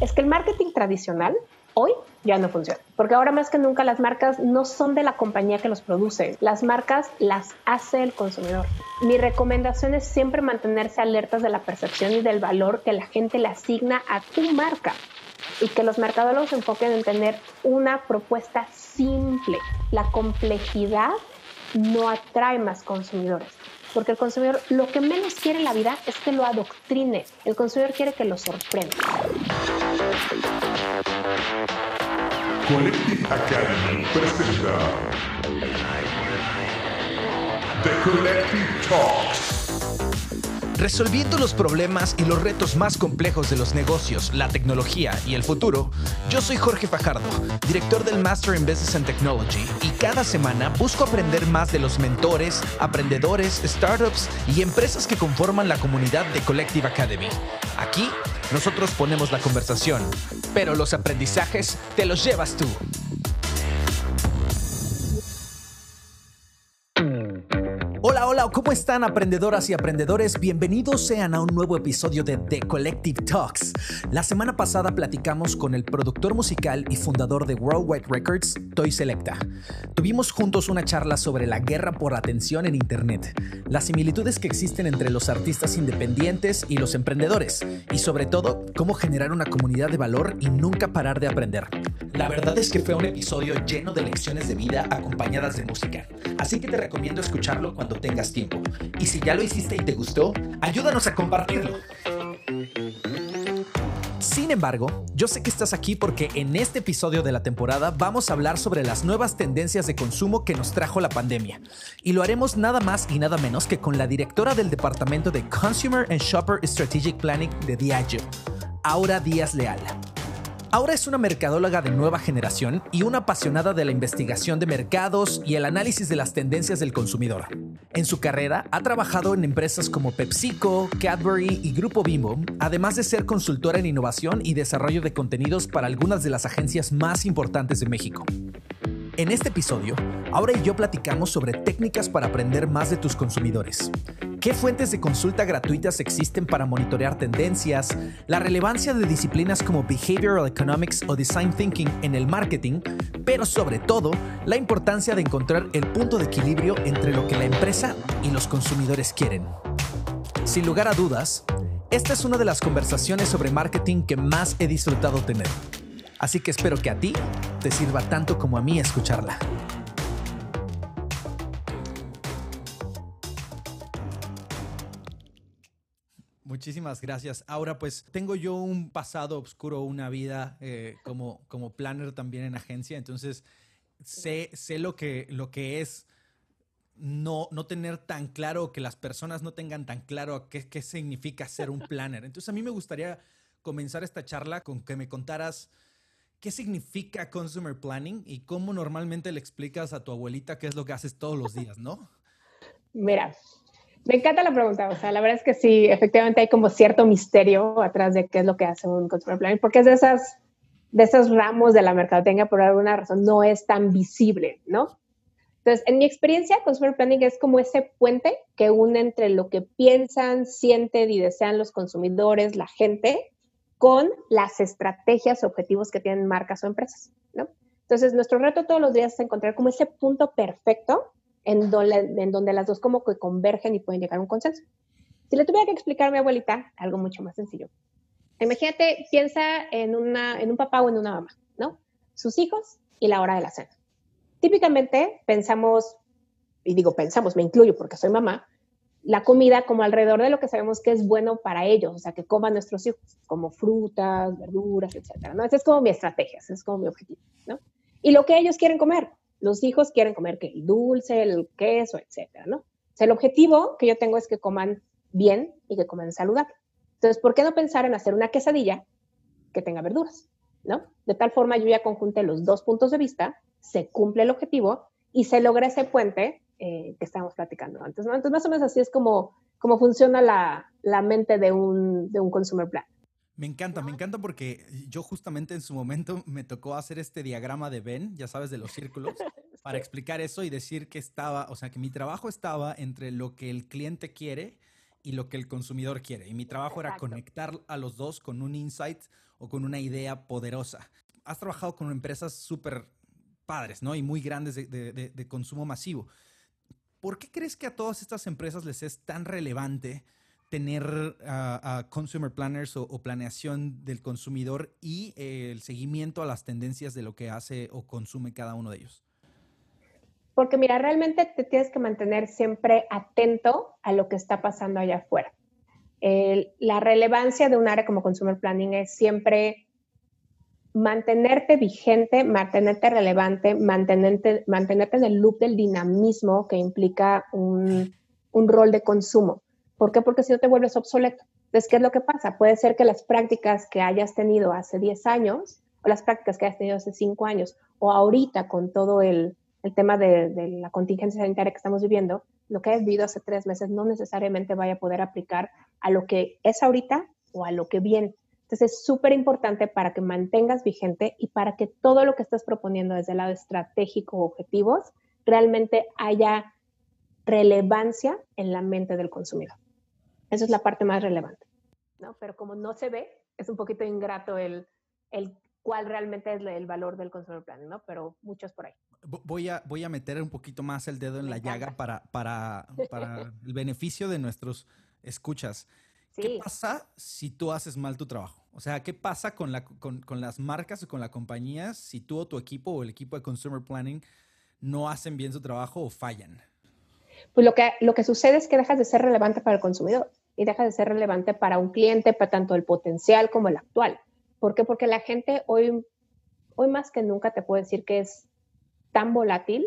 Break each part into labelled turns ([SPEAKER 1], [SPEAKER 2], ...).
[SPEAKER 1] es que el marketing tradicional hoy ya no funciona. Porque ahora más que nunca las marcas no son de la compañía que los produce, las marcas las hace el consumidor. Mi recomendación es siempre mantenerse alertas de la percepción y del valor que la gente le asigna a tu marca y que los mercadólogos se enfoquen en tener una propuesta simple. La complejidad no atrae más consumidores. Porque el consumidor lo que menos quiere en la vida es que lo adoctrine. El consumidor quiere que lo sorprenda.
[SPEAKER 2] Collective Academy presenta The Collective Talks.
[SPEAKER 3] Resolviendo los problemas y los retos más complejos de los negocios, la tecnología y el futuro, yo soy Jorge Fajardo, director del Master in Business and Technology, y cada semana busco aprender más de los mentores, aprendedores, startups y empresas que conforman la comunidad de Collective Academy. Aquí, nosotros ponemos la conversación, pero los aprendizajes te los llevas tú. Hola, ¿cómo están aprendedoras y aprendedores? Bienvenidos sean a un nuevo episodio de The Collective Talks. La semana pasada platicamos con el productor musical y fundador de Worldwide Records, Toy Selecta. Tuvimos juntos una charla sobre la guerra por atención en Internet, las similitudes que existen entre los artistas independientes y los emprendedores, y sobre todo, cómo generar una comunidad de valor y nunca parar de aprender. La verdad es que fue un episodio lleno de lecciones de vida acompañadas de música, así que te recomiendo escucharlo cuando tengas tiempo. Y si ya lo hiciste y te gustó, ayúdanos a compartirlo. Sin embargo, yo sé que estás aquí porque en este episodio de la temporada vamos a hablar sobre las nuevas tendencias de consumo que nos trajo la pandemia. Y lo haremos nada más y nada menos que con la directora del Departamento de Consumer and Shopper Strategic Planning de Diageo, Aura Díaz Leal. Aura es una mercadóloga de nueva generación y una apasionada de la investigación de mercados y el análisis de las tendencias del consumidor. En su carrera ha trabajado en empresas como PepsiCo, Cadbury y Grupo Bimbo, además de ser consultora en innovación y desarrollo de contenidos para algunas de las agencias más importantes de México. En este episodio, Aura y yo platicamos sobre técnicas para aprender más de tus consumidores. ¿Qué fuentes de consulta gratuitas existen para monitorear tendencias? La relevancia de disciplinas como Behavioral Economics o Design Thinking en el marketing, pero sobre todo, la importancia de encontrar el punto de equilibrio entre lo que la empresa y los consumidores quieren. Sin lugar a dudas, esta es una de las conversaciones sobre marketing que más he disfrutado tener. Así que espero que a ti te sirva tanto como a mí escucharla. Muchísimas gracias. Ahora pues tengo yo un pasado oscuro, una vida eh, como, como planner también en agencia, entonces sé, sé lo, que, lo que es no, no tener tan claro, que las personas no tengan tan claro qué, qué significa ser un planner. Entonces a mí me gustaría comenzar esta charla con que me contaras ¿Qué significa consumer planning y cómo normalmente le explicas a tu abuelita qué es lo que haces todos los días, no?
[SPEAKER 1] Mira, me encanta la pregunta. O sea, la verdad es que sí, efectivamente hay como cierto misterio atrás de qué es lo que hace un consumer planning, porque es de esas de esos ramos de la mercadotecnia por alguna razón no es tan visible, ¿no? Entonces, en mi experiencia, consumer planning es como ese puente que une entre lo que piensan, sienten y desean los consumidores, la gente, con las estrategias o objetivos que tienen marcas o empresas, ¿no? Entonces, nuestro reto todos los días es encontrar como ese punto perfecto en donde, las dos convergen y pueden llegar a un consenso. Si le tuviera que explicar a mi abuelita, algo mucho más sencillo. Imagínate, piensa en, una, en un papá o en una mamá, ¿no? Sus hijos y la hora de la cena. Típicamente pensamos, y digo pensamos, me incluyo porque soy mamá, la comida como alrededor de lo que sabemos que es bueno para ellos, o sea, que coman nuestros hijos, como frutas, verduras, etcétera, ¿no? Esa es como mi estrategia, ese es como mi objetivo, ¿no? Y lo que ellos quieren comer, los hijos quieren comer que el dulce, el queso, etcétera, ¿no? El objetivo que yo tengo es que coman bien y que coman saludable. Entonces, ¿por qué no pensar en hacer una quesadilla que tenga verduras, ¿no? De tal forma yo ya conjunté los dos puntos de vista, se cumple el objetivo y se logra ese puente eh, que estábamos platicando antes. ¿no? Entonces, más o menos así es como, como funciona la, la mente de un, de un consumer plan.
[SPEAKER 3] Me encanta, me encanta porque yo justamente en su momento me tocó hacer este diagrama de Venn, ya sabes, de los círculos, para explicar eso y decir que estaba, o sea, que mi trabajo estaba entre lo que el cliente quiere y lo que el consumidor quiere. Y mi trabajo era conectar a los dos con un insight o con una idea poderosa. Has trabajado con empresas súper padres, ¿no? Y muy grandes de, consumo masivo. ¿Por qué crees que a todas estas empresas les es tan relevante tener a consumer planners o, planeación del consumidor y eh, el seguimiento a las tendencias de lo que hace o consume cada uno de ellos?
[SPEAKER 1] Porque mira, realmente te tienes que mantener siempre atento a lo que está pasando allá afuera. la relevancia de un área como Consumer Planning es siempre mantenerte vigente, mantenerte relevante, mantenerte, mantenerte en el loop del dinamismo que implica un, un rol de consumo. ¿Por qué? Porque si no te vuelves obsoleto. Entonces, ¿qué es lo que pasa? Puede ser que las prácticas que hayas tenido hace 10 años o las prácticas que hayas tenido hace 5 años o ahorita con todo el, el tema de, la contingencia sanitaria que estamos viviendo, lo que has vivido hace tres meses no necesariamente vaya a poder aplicar a lo que es ahorita o a lo que viene. Entonces es súper importante para que mantengas vigente y para que todo lo que estás proponiendo desde el lado estratégico o objetivos realmente haya relevancia en la mente del consumidor. Esa es la parte más relevante. ¿no? Pero como no se ve, es un poquito ingrato el, el cuál realmente es el valor del consumer planning, ¿no? Pero muchos por ahí.
[SPEAKER 3] Voy a, voy a meter un poquito más el dedo en la llaga para, para, para el beneficio de nuestros escuchas. ¿Qué pasa si tú haces mal tu trabajo? O sea, ¿qué pasa con, la, con, con las marcas o con la compañía si tú o tu equipo o el equipo de Consumer Planning no hacen bien su trabajo o fallan?
[SPEAKER 1] Pues lo que, lo que sucede es que dejas de ser relevante para el consumidor y dejas de ser relevante para un cliente, para tanto el potencial como el actual. ¿Por qué? Porque la gente hoy, hoy más que nunca te puedo decir que es tan volátil,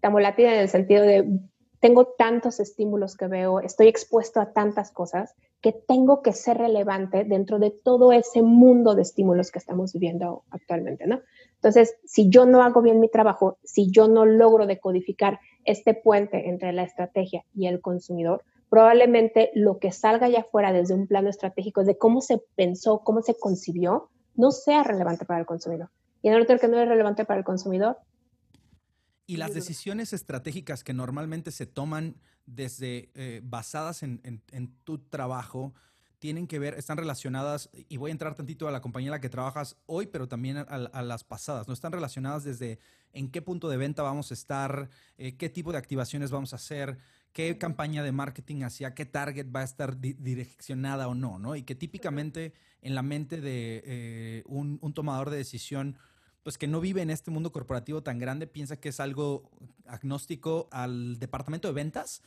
[SPEAKER 1] tan volátil en el sentido de tengo tantos estímulos que veo, estoy expuesto a tantas cosas que tengo que ser relevante dentro de todo ese mundo de estímulos que estamos viviendo actualmente, ¿no? Entonces, si yo no hago bien mi trabajo, si yo no logro decodificar este puente entre la estrategia y el consumidor, probablemente lo que salga allá afuera desde un plano estratégico de cómo se pensó, cómo se concibió, no sea relevante para el consumidor. Y en el otro que no es relevante para el consumidor.
[SPEAKER 3] Y las decisiones estratégicas que normalmente se toman desde eh, basadas en, tu trabajo tienen que ver, están relacionadas, y voy a entrar tantito a la compañía en la que trabajas hoy, pero también a, las pasadas, ¿no? Están relacionadas desde en qué punto de venta vamos a estar, eh, qué tipo de activaciones vamos a hacer, qué campaña de marketing hacia qué target va a estar direccionada o no, ¿no? Y que típicamente en la mente de eh, un, tomador de decisión, pues que no vive en este mundo corporativo tan grande, piensa que es algo agnóstico al departamento de ventas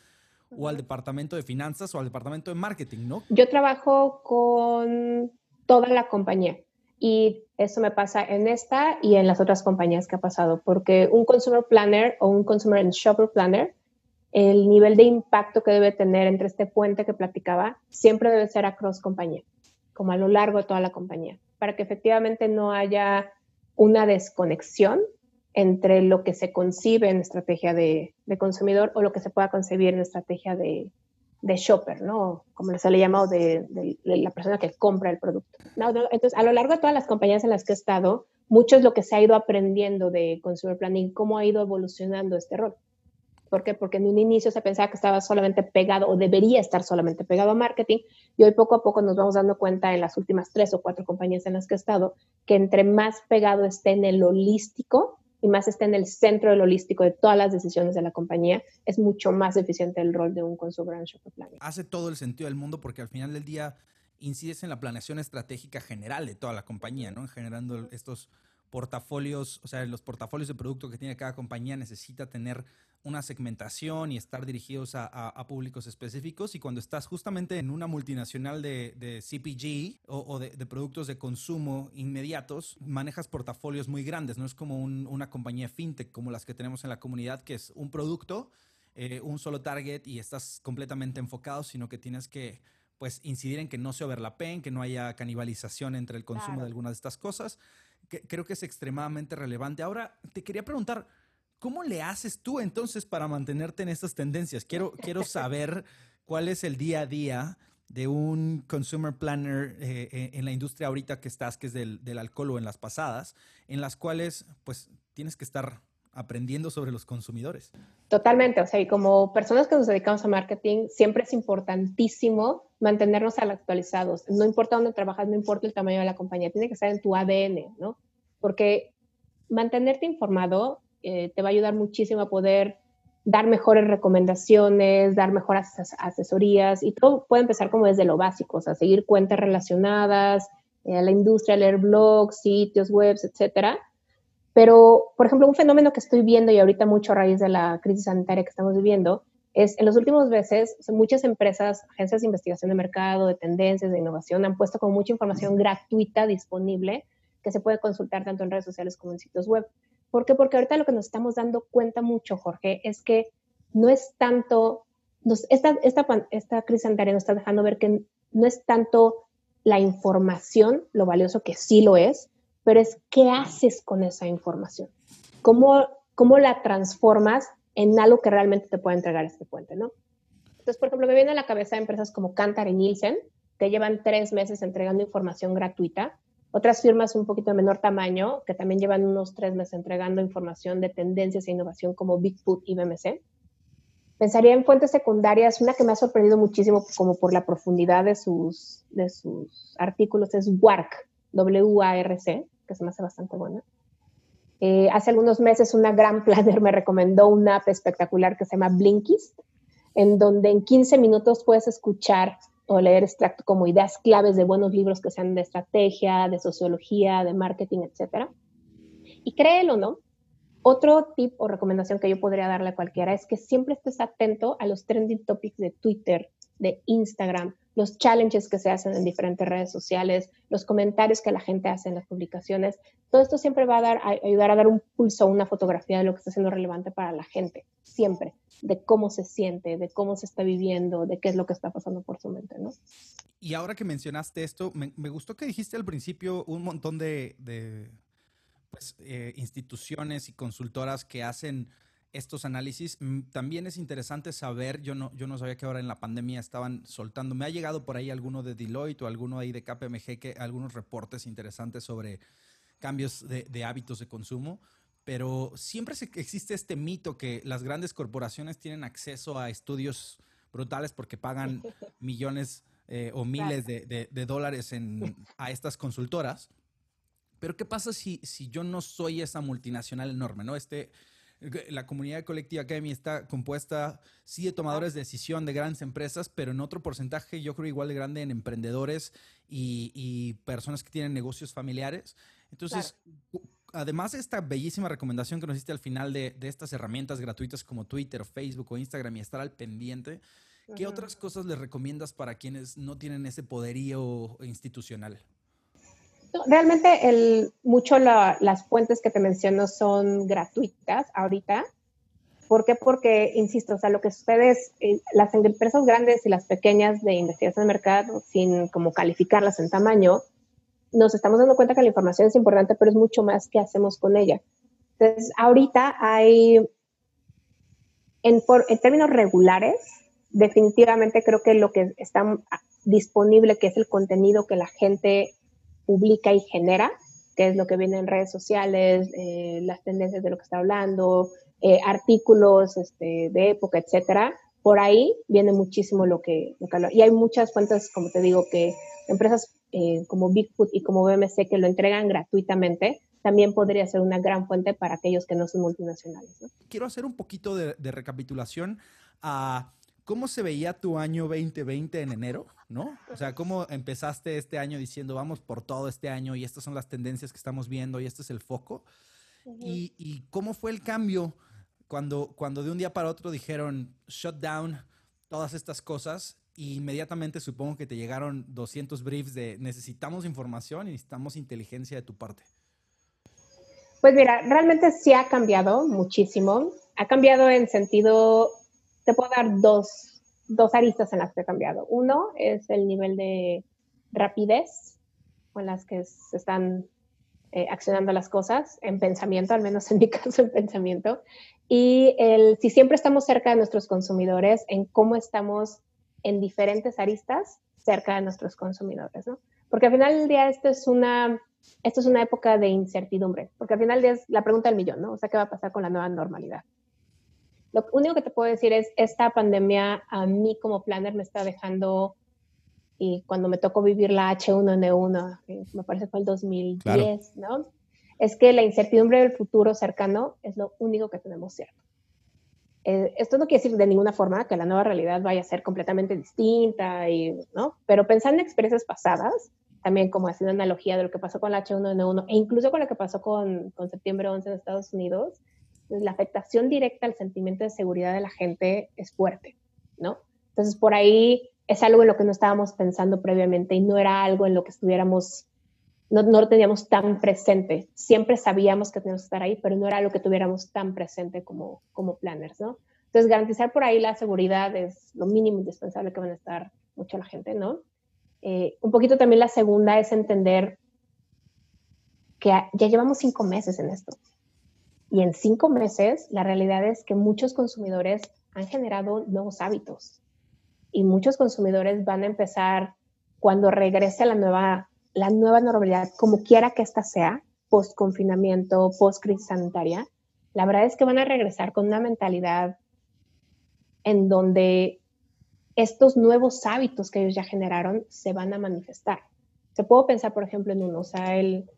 [SPEAKER 3] o al departamento de finanzas o al departamento de marketing, ¿no?
[SPEAKER 1] Yo trabajo con toda la compañía y eso me pasa en esta y en las otras compañías que ha pasado, porque un consumer planner o un consumer and shopper planner el nivel de impacto que debe tener entre este puente que platicaba siempre debe ser a cross compañía, como a lo largo de toda la compañía, para que efectivamente no haya una desconexión entre lo que se concibe en estrategia de, consumidor o lo que se pueda concebir en estrategia de, shopper, ¿no? Como se le llama, de, de, la persona que compra el producto. entonces, a lo largo de todas las compañías en las que he estado, mucho es lo que se ha ido aprendiendo de consumer planning, cómo ha ido evolucionando este rol. ¿Por qué? Porque en un inicio se pensaba que estaba solamente pegado o debería estar solamente pegado a marketing y hoy poco a poco nos vamos dando cuenta en las últimas tres o cuatro compañías en las que he estado que entre más pegado esté en el holístico y más esté en el centro del holístico de todas las decisiones de la compañía, es mucho más eficiente el rol de un consumer shopper planning.
[SPEAKER 3] Hace todo el sentido del mundo porque al final del día incides en la planeación estratégica general de toda la compañía, ¿no? Generando estos portafolios, o sea, los portafolios de producto que tiene cada compañía necesita tener una segmentación y estar dirigidos a, públicos específicos. Y cuando estás justamente en una multinacional de, CPG o, de, productos de consumo inmediatos, manejas portafolios muy grandes. No es como una compañía fintech como las que tenemos en la comunidad, que es un producto, eh, un solo target y estás completamente enfocado, sino que tienes que pues incidir en que no se overlapen, que no haya canibalización entre el consumo de algunas de estas cosas. Que creo que es extremadamente relevante. Ahora, te quería preguntar, ¿Cómo le haces tú entonces para mantenerte en estas tendencias? Quiero, quiero saber cuál es el día a día de un consumer planner eh, eh, en la industria ahorita que estás, que es del, alcohol o en las pasadas, en las cuales pues tienes que estar aprendiendo sobre los consumidores.
[SPEAKER 1] Totalmente, o sea, y como personas que nos dedicamos a marketing, siempre es importantísimo mantenernos actualizados. No importa dónde trabajas, no importa el tamaño de la compañía, tiene que estar en tu ADN, ¿no? Porque mantenerte informado eh, te va a ayudar muchísimo a poder dar mejores recomendaciones, dar mejores asesorías y todo puede empezar como desde lo básico, o sea, seguir cuentas relacionadas, eh, a la industria, leer blogs, sitios, webs, etcétera. Pero, por ejemplo, un fenómeno que estoy viendo y ahorita mucho a raíz de la crisis sanitaria que estamos viviendo es en los últimos meses muchas empresas, agencias de investigación de mercado, de tendencias, de innovación han puesto como mucha información gratuita disponible que se puede consultar tanto en redes sociales como en sitios web. ¿Por qué? Porque ahorita lo que nos estamos dando cuenta mucho, Jorge, es que no es tanto, esta, esta, esta crisis sanitaria nos está dejando ver que no es tanto la información, lo valioso que sí lo es, pero es qué haces con esa información, cómo, cómo la transformas en algo que realmente te pueda entregar este puente, ¿no? Entonces, por ejemplo, me viene a la cabeza empresas como Kantar y Nielsen, que llevan tres meses entregando información gratuita otras firmas un poquito de menor tamaño, que también llevan unos tres meses entregando información de tendencias e innovación como Bigfoot y BMC. Pensaría en fuentes secundarias, una que me ha sorprendido muchísimo como por la profundidad de sus, de sus artículos es WARC, W-A-R-C, que se me hace bastante buena. Eh, hace algunos meses una gran planner me recomendó una app espectacular que se llama Blinkist, en donde en 15 minutos puedes escuchar o leer extracto como ideas claves de buenos libros que sean de estrategia, de sociología, de marketing, etc. Y créelo, ¿no? Otro tip o recomendación que yo podría darle a cualquiera es que siempre estés atento a los trending topics de Twitter, de Instagram, los challenges que se hacen en diferentes redes sociales, los comentarios que la gente hace en las publicaciones. Todo esto siempre va a, dar, a ayudar a dar un pulso, una fotografía de lo que está siendo relevante para la gente, siempre, de cómo se siente, de cómo se está viviendo, de qué es lo que está pasando por su mente, ¿no?
[SPEAKER 3] Y ahora que mencionaste esto, me, gustó que dijiste al principio un montón de, pues, eh, instituciones y consultoras que hacen estos análisis. Mm, también es interesante saber, yo no, yo no sabía que ahora en la pandemia estaban soltando, me ha llegado por ahí alguno de Deloitte o alguno ahí de KPMG, que algunos reportes interesantes sobre cambios de, hábitos de consumo, pero siempre existe este mito que las grandes corporaciones tienen acceso a estudios brutales porque pagan millones eh, o miles de, dólares en, a estas consultoras. Pero ¿qué pasa si, si yo no soy esa multinacional enorme? ¿no? Este, la comunidad colectiva Academy está compuesta, sí, de tomadores de decisión de grandes empresas, pero en otro porcentaje yo creo igual de grande en emprendedores y, personas que tienen negocios familiares. Entonces, además de esta bellísima recomendación que nos hiciste al final de, estas herramientas gratuitas como Twitter, Facebook o Instagram y estar al pendiente, ¿qué otras cosas les recomiendas para quienes no tienen ese poderío institucional?
[SPEAKER 1] Realmente el, mucho las fuentes que te menciono son gratuitas ahorita. ¿Por qué? Porque, insisto, o sea, lo que sucede es, eh, las empresas grandes y las pequeñas de investigación de mercado, sin como calificarlas en tamaño, nos estamos dando cuenta que la información es importante, pero es mucho más que hacemos con ella. Entonces, ahorita hay, en, en términos regulares, definitivamente creo que lo que está disponible, que es el contenido que la gente publica y genera, que es lo que viene en redes sociales, eh, las tendencias de lo que está hablando, eh, artículos este, de época, etcétera. Por ahí viene muchísimo lo que, lo Y hay muchas fuentes, como te digo, que empresas eh, como Bigfoot y como BMC que lo entregan gratuitamente, también podría ser una gran fuente para aquellos que no son multinacionales.
[SPEAKER 3] Quiero hacer un poquito de, de recapitulación a ¿Cómo se veía tu año 2020 en enero? ¿No? O sea, ¿cómo empezaste este año diciendo vamos por todo este año y estas son las tendencias que estamos viendo y este es el foco? y, cómo fue el cambio cuando, cuando de un día para otro dijeron shut down todas estas cosas y inmediatamente supongo que te llegaron 200 briefs de necesitamos información y necesitamos inteligencia de tu parte?
[SPEAKER 1] Pues mira, realmente sí ha cambiado muchísimo. Ha cambiado en sentido te puedo dar dos, dos aristas en las que he cambiado. Uno es el nivel de rapidez con las que se están eh, accionando las cosas en pensamiento, al menos en mi caso en pensamiento, y el, si siempre estamos cerca de nuestros consumidores, en cómo estamos en diferentes aristas cerca de nuestros consumidores, ¿no? Porque al final del día esto es una, esto es una época de incertidumbre, porque al final es la pregunta del millón, ¿no? O sea, ¿qué va a pasar con la nueva normalidad? Lo único que te puedo decir es, esta pandemia a mí como planner me está dejando, y cuando me tocó vivir la H1N1, me parece fue el 2010, ¿no? Es que la incertidumbre del futuro cercano es lo único que tenemos cierto. Eh, esto no quiere decir de ninguna forma que la nueva realidad vaya a ser completamente distinta, y, ¿no? Pero pensando en experiencias pasadas, también como haciendo analogía de lo que pasó con la H1N1 e incluso con lo que pasó con, con septiembre 11 en Estados Unidos, la afectación directa al sentimiento de seguridad de la gente es fuerte, ¿no? Entonces, por ahí es algo en lo que no estábamos pensando previamente y no era algo en lo que estuviéramos, no, no lo teníamos tan presente. Siempre sabíamos que teníamos que estar ahí, pero no era algo que tuviéramos tan presente como, como planners, ¿no? Entonces, garantizar por ahí la seguridad es lo mínimo indispensable que van a estar mucha la gente, ¿no? Eh, un poquito también la segunda es entender que ya llevamos cinco meses en esto. Y en cinco meses, la realidad es que muchos consumidores han generado nuevos hábitos. Y muchos consumidores van a empezar, cuando regrese la nueva, la nueva normalidad, como quiera que ésta sea, post confinamiento, post crisis sanitaria, la verdad es que van a regresar con una mentalidad en donde estos nuevos hábitos que ellos ya generaron se van a manifestar. Se puedo pensar, por ejemplo, en uno, o sea, el,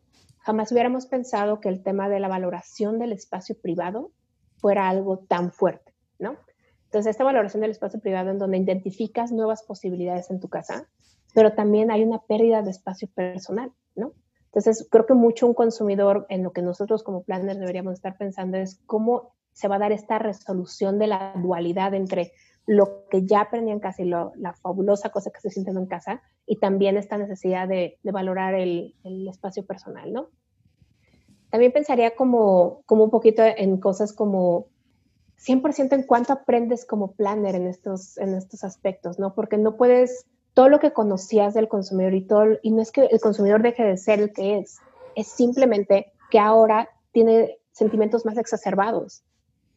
[SPEAKER 1] jamás hubiéramos pensado que el tema de la valoración del espacio privado fuera algo tan fuerte, ¿no? Entonces, esta valoración del espacio privado en donde identificas nuevas posibilidades en tu casa, pero también hay una pérdida de espacio personal, ¿no? Entonces, creo que mucho un consumidor en lo que nosotros como planners deberíamos estar pensando es cómo se va a dar esta resolución de la dualidad entre lo que ya aprendí en casa y la fabulosa cosa que estoy sintiendo en casa, y también esta necesidad de, valorar el, espacio personal, ¿no? También pensaría como, como un poquito en cosas como 100% en cuánto aprendes como planner en estos, en estos aspectos, ¿no? Porque no puedes, todo lo que conocías del consumidor y todo, y no es que el consumidor deje de ser el que es, es simplemente que ahora tiene sentimientos más exacerbados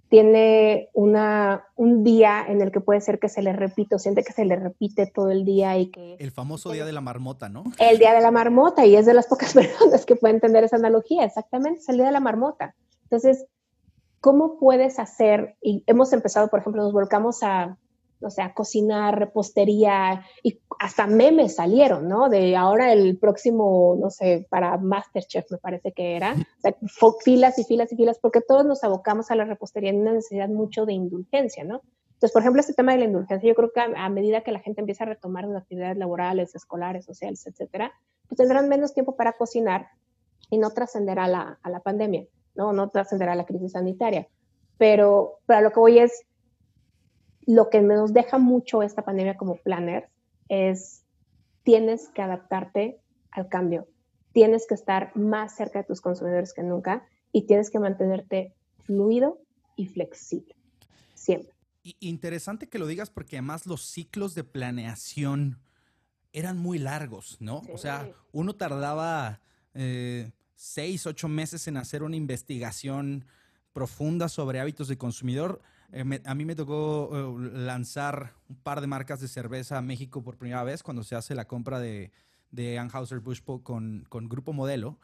[SPEAKER 1] tiene una, un día en el que puede ser que se le repite o siente que se le repite todo el día y que...
[SPEAKER 3] El famoso día de la marmota, ¿no?
[SPEAKER 1] El día de la marmota y es de las pocas personas que pueden entender esa analogía, exactamente, es el día de la marmota. Entonces, ¿cómo puedes hacer? Y hemos empezado, por ejemplo, nos volcamos a o sea, cocinar, repostería y hasta memes salieron, ¿no? De ahora el próximo, no sé, para Masterchef me parece que era, o sea, filas y filas y filas, porque todos nos abocamos a la repostería en una necesidad mucho de indulgencia, ¿no? Entonces, por ejemplo, este tema de la indulgencia, yo creo que a, medida que la gente empieza a retomar sus actividades laborales, escolares, sociales, etcétera, pues tendrán menos tiempo para cocinar y no trascender a la, a la pandemia, ¿no? No trascender a la crisis sanitaria. Pero, pero lo que voy es, lo que nos deja mucho esta pandemia como planner es tienes que adaptarte al cambio, tienes que estar más cerca de tus consumidores que nunca y tienes que mantenerte fluido y flexible, siempre.
[SPEAKER 3] Interesante que lo digas porque además los ciclos de planeación eran muy largos, ¿no? O sea, uno tardaba eh, seis, ocho meses en hacer una investigación profunda sobre hábitos de consumidor. Eh, a mí me tocó eh, lanzar un par de marcas de cerveza a México por primera vez cuando se hace la compra de, de Anheuser-Busch con, con Grupo Modelo.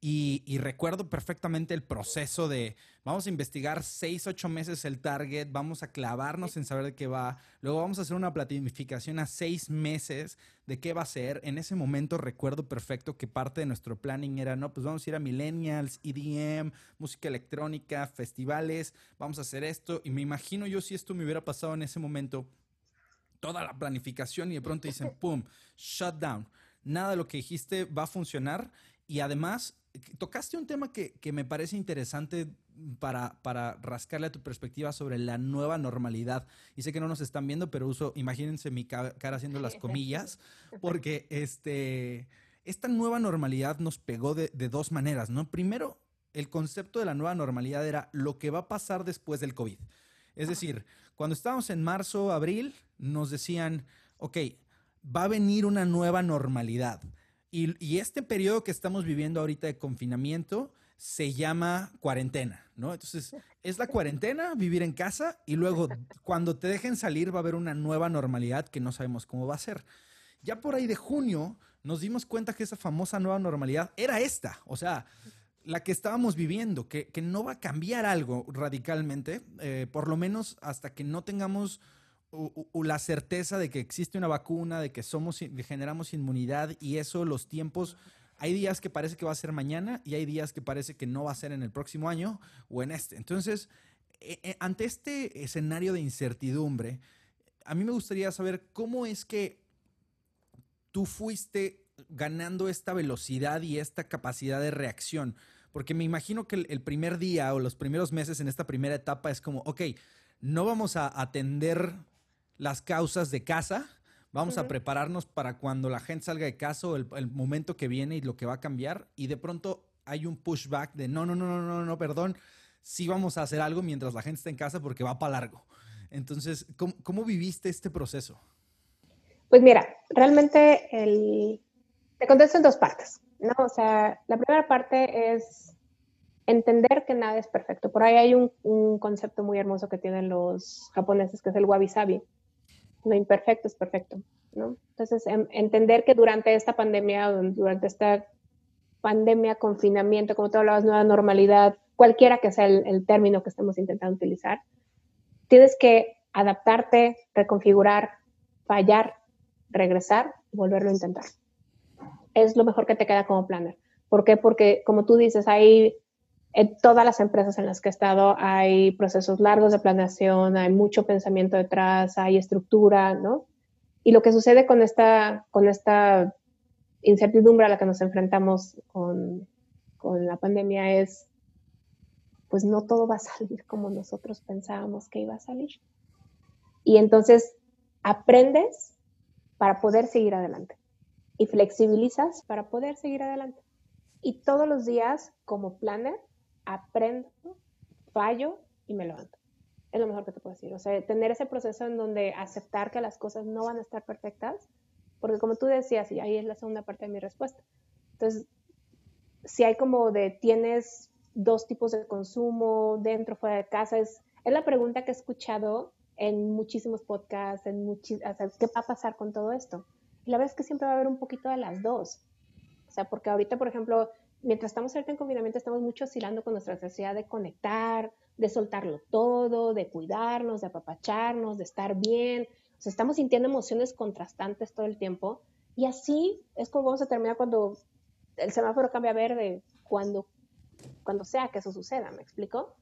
[SPEAKER 3] Y, recuerdo perfectamente el proceso de vamos a investigar seis, ocho meses el target, vamos a clavarnos en saber de qué va, luego vamos a hacer una planificación a seis meses de qué va a ser. En ese momento recuerdo perfecto que parte de nuestro planning era, no, pues vamos a ir a millennials, EDM, música electrónica, festivales, vamos a hacer esto. Y me imagino yo si esto me hubiera pasado en ese momento, toda la planificación y de pronto dicen, ¡pum!, shut down. Nada de lo que dijiste va a funcionar y además tocaste un tema que, me parece interesante para, para, rascarle a tu perspectiva sobre la nueva normalidad. Y sé que no nos están viendo, pero uso, imagínense mi cara haciendo las comillas, porque este, esta nueva normalidad nos pegó de, dos maneras, ¿no? Primero, el concepto de la nueva normalidad era lo que va a pasar después del COVID. Es decir, cuando estábamos en marzo, abril, nos decían, ok, va a venir una nueva normalidad y, este periodo que estamos viviendo ahorita de confinamiento se llama cuarentena, ¿no? Entonces, es la cuarentena, vivir en casa y luego cuando te dejen salir va a haber una nueva normalidad que no sabemos cómo va a ser. Ya por ahí de junio nos dimos cuenta que esa famosa nueva normalidad era esta, o sea, la que estábamos viviendo, que, no va a cambiar algo radicalmente, eh, por lo menos hasta que no tengamos la certeza de que existe una vacuna, de que somos, generamos inmunidad y eso los tiempos hay días que parece que va a ser mañana y hay días que parece que no va a ser en el próximo año o en este. Entonces, eh, eh, ante este escenario de incertidumbre, a mí me gustaría saber cómo es que tú fuiste ganando esta velocidad y esta capacidad de reacción. Porque me imagino que el, primer día o los primeros meses en esta primera etapa es como, ok, no vamos a atender las causas de casa, Vamos a prepararnos para cuando la gente salga de casa o el, momento que viene y lo que va a cambiar. Y de pronto hay un pushback de no, no, no, no, no, no, perdón. Sí vamos a hacer algo mientras la gente está en casa porque va para largo. Entonces, ¿cómo, viviste este proceso?
[SPEAKER 1] Pues mira, realmente el... te contesto en dos partes, ¿no? O sea, la primera parte es entender que nada es perfecto. Por ahí hay un, un concepto muy hermoso que tienen los japoneses, que es el wabi-sabi, lo imperfecto es perfecto, ¿no? Entonces, em, entender que durante esta pandemia, durante esta pandemia, confinamiento, como tú hablabas, nueva normalidad, cualquiera que sea el, término que estemos intentando utilizar, tienes que adaptarte, reconfigurar, fallar, regresar y volverlo a intentar. Es lo mejor que te queda como planner. ¿Por qué? Porque, como tú dices, hay en todas las empresas en las que he estado hay procesos largos de planeación, hay mucho pensamiento detrás, hay estructura, ¿no? Y lo que sucede con esta, con esta incertidumbre a la que nos enfrentamos con, con la pandemia es, pues no todo va a salir como nosotros pensábamos que iba a salir. Y entonces aprendes para poder seguir adelante y flexibilizas para poder seguir adelante. Y todos los días como planner aprendo, fallo y me levanto. Es lo mejor que te puedo decir. O sea, tener ese proceso en donde aceptar que las cosas no van a estar perfectas, porque como tú decías, y ahí es la segunda parte de mi respuesta. Entonces, si hay como de tienes dos tipos de consumo dentro, fuera de casa, es, es la pregunta que he escuchado en muchísimos podcasts, en muchis, o sea, ¿qué va a pasar con todo esto? Y la verdad es que siempre va a haber un poquito de las dos. O sea, porque ahorita, por ejemplo, mientras estamos ahorita en confinamiento, estamos mucho oscilando con nuestra necesidad de conectar, de soltarlo todo, de cuidarnos, de apapacharnos, de estar bien. O sea, estamos sintiendo emociones contrastantes todo el tiempo. Y así es como vamos a terminar cuando el semáforo cambia a verde, cuando, cuando sea que eso suceda, ¿me explico?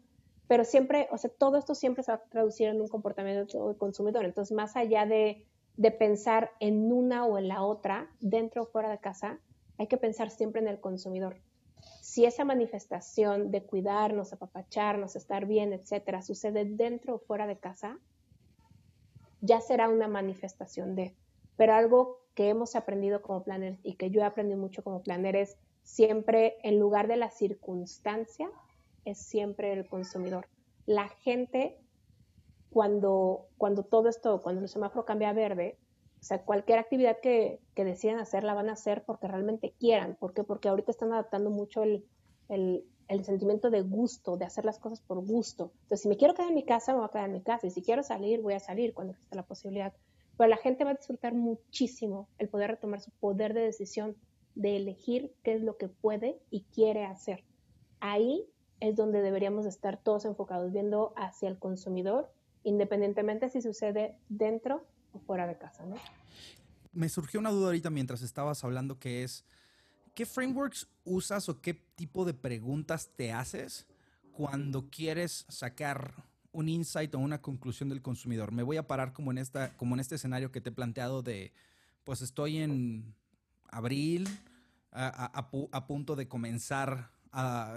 [SPEAKER 1] Pero siempre, o sea, todo esto siempre se va a traducir en un comportamiento del consumidor. Entonces, más allá de, de pensar en una o en la otra, dentro o fuera de casa, hay que pensar siempre en el consumidor. Si esa manifestación de cuidarnos, apapacharnos, estar bien, etcétera, sucede dentro o fuera de casa, ya será una manifestación de. Pero algo que hemos aprendido como planner y que yo he aprendido mucho como planner es siempre, en lugar de la circunstancia, es siempre el consumidor. La gente, cuando, cuando todo esto, cuando el semáforo cambia a verde, o sea, cualquier actividad que, que decidan hacer la van a hacer porque realmente quieran. ¿Por qué? Porque ahorita están adaptando mucho el, el, el, sentimiento de gusto, de hacer las cosas por gusto. Entonces, si me quiero quedar en mi casa, me voy a quedar en mi casa. Y si quiero salir, voy a salir cuando exista la posibilidad. Pero la gente va a disfrutar muchísimo el poder retomar su poder de decisión, de elegir qué es lo que puede y quiere hacer. Ahí es donde deberíamos estar todos enfocados, viendo hacia el consumidor, independientemente si sucede dentro fuera de casa, ¿no?
[SPEAKER 3] Me surgió una duda ahorita mientras estabas hablando que es, ¿qué frameworks usas o qué tipo de preguntas te haces cuando quieres sacar un insight o una conclusión del consumidor? Me voy a parar como en, esta, como en este escenario que te he planteado de, pues estoy en abril, a punto de comenzar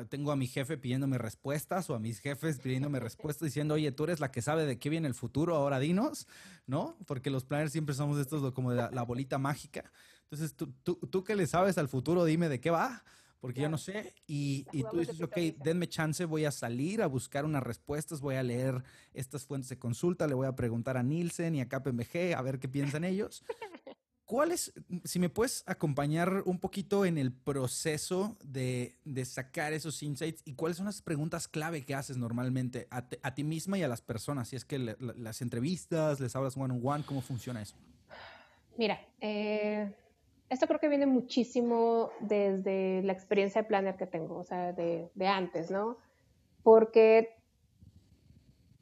[SPEAKER 3] tengo a mi jefe pidiéndome respuestas o a mis jefes pidiéndome respuestas diciendo, oye, tú eres la que sabe de qué viene el futuro, ahora dinos, ¿no? Porque los planners siempre somos estos como de la, bolita mágica. Entonces, tú, tú, tú que le sabes al futuro, dime de qué va porque yo no sé. Y, y tú dices, ok, denme chance, voy a salir a buscar unas respuestas, voy a leer estas fuentes de consulta, le voy a preguntar a Nielsen y a KPMG a ver qué piensan ellos. ¿Cuál es, si me puedes acompañar un poquito en el proceso de, sacar esos insights y cuáles son las preguntas clave que haces normalmente a, ti misma y a las personas? Si es que las entrevistas, les hablas one on one, ¿cómo funciona eso?
[SPEAKER 1] Mira, eh, esto creo que viene muchísimo desde la experiencia de planner que tengo, o sea, de, de antes, ¿no? Porque